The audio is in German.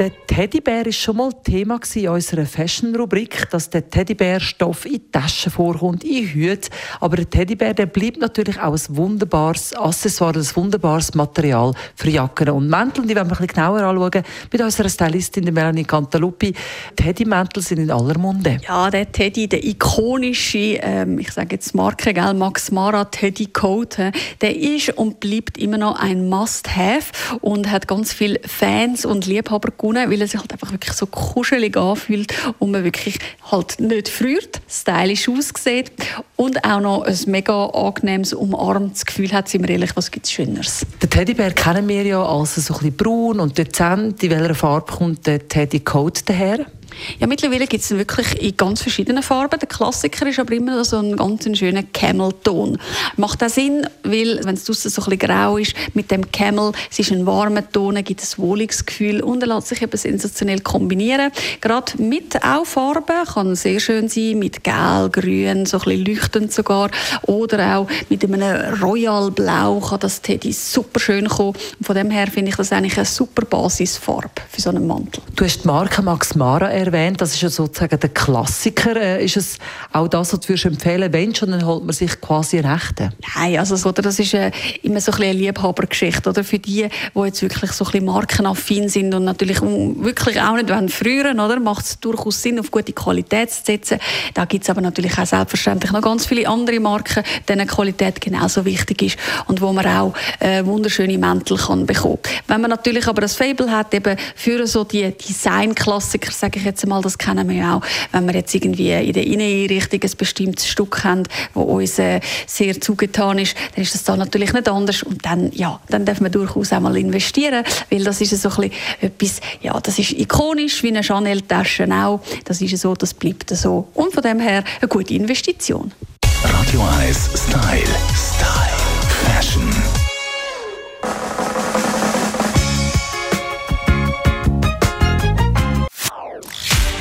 Der Teddybär war schon mal Thema in unserer Fashion-Rubrik, dass der Teddybärstoff in Taschen vorkommt, in Hüten. Aber der Teddybär der bleibt natürlich auch ein wunderbares Accessoire, ein wunderbares Material für Jacken und Mäntel. Die wollen wir ein bisschen genauer anschauen mit unserer Stylistin Melanie Cantaluppi. Teddymäntel sind in aller Munde. Ja, der Teddy, der ikonische, ähm, ich sage jetzt Marke, gell, Max Mara Teddy Coat, der ist und bleibt immer noch ein Must-Have und hat ganz viele Fans und Liebhaber gewonnen, weil er sich halt einfach wirklich so kuschelig anfühlt und man wirklich halt nicht friert, stylisch aussieht und auch noch ein mega angenehmes, umarmtes Gefühl hat, sind wir ehrlich, was gibt es Schöneres? Den Teddybär kennen wir ja als so ein bisschen braun und dezent. In welcher Farbe kommt der Teddy Coat daher? Ja, mittlerweile gibt es wirklich in ganz verschiedenen Farben. Der Klassiker ist aber immer so ein ganz schöner Camel-Ton. Macht auch Sinn, weil wenn es draußen so ein bisschen grau ist, mit dem Camel, es ist ein warmer Ton, gibt es ein wohliges Gefühl und er lässt sich eben sensationell kombinieren. Gerade mit auch Farben kann sehr schön sein, mit Gel, Grün, so ein bisschen leuchtend sogar oder auch mit einem Royal Blau kann das Teddy super schön kommen. Von dem her finde ich das eigentlich eine super Basisfarbe für so einen Mantel. Du hast die Marke Max Mara erwähnt, das ist ja sozusagen der Klassiker. Äh, ist es auch das, was du empfehlen wenn schon, dann holt man sich quasi echten? Nein, also das ist äh, immer so ein eine Liebhabergeschichte. Oder? Für die, die jetzt wirklich so ein bisschen markenaffin sind und natürlich wirklich auch nicht wollen früher, oder? macht es durchaus Sinn, auf gute Qualität zu setzen. Da gibt es aber natürlich auch selbstverständlich noch ganz viele andere Marken, denen Qualität genauso wichtig ist und wo man auch äh, wunderschöne Mäntel kann bekommen. Wenn man natürlich aber das Fable hat, eben für so die Design-Klassiker, sage ich jetzt mal, das kennen wir ja auch, wenn wir jetzt irgendwie in der Inneneinrichtung ein bestimmtes Stück haben, das uns äh, sehr zugetan ist, dann ist das da natürlich nicht anders und dann, ja, dann darf man durchaus auch mal investieren, weil das ist so ein etwas, ja, das ist ikonisch, wie eine Chanel-Tasche auch, das ist so, das bleibt so und von dem her eine gute Investition. Radio 1 Style. Style.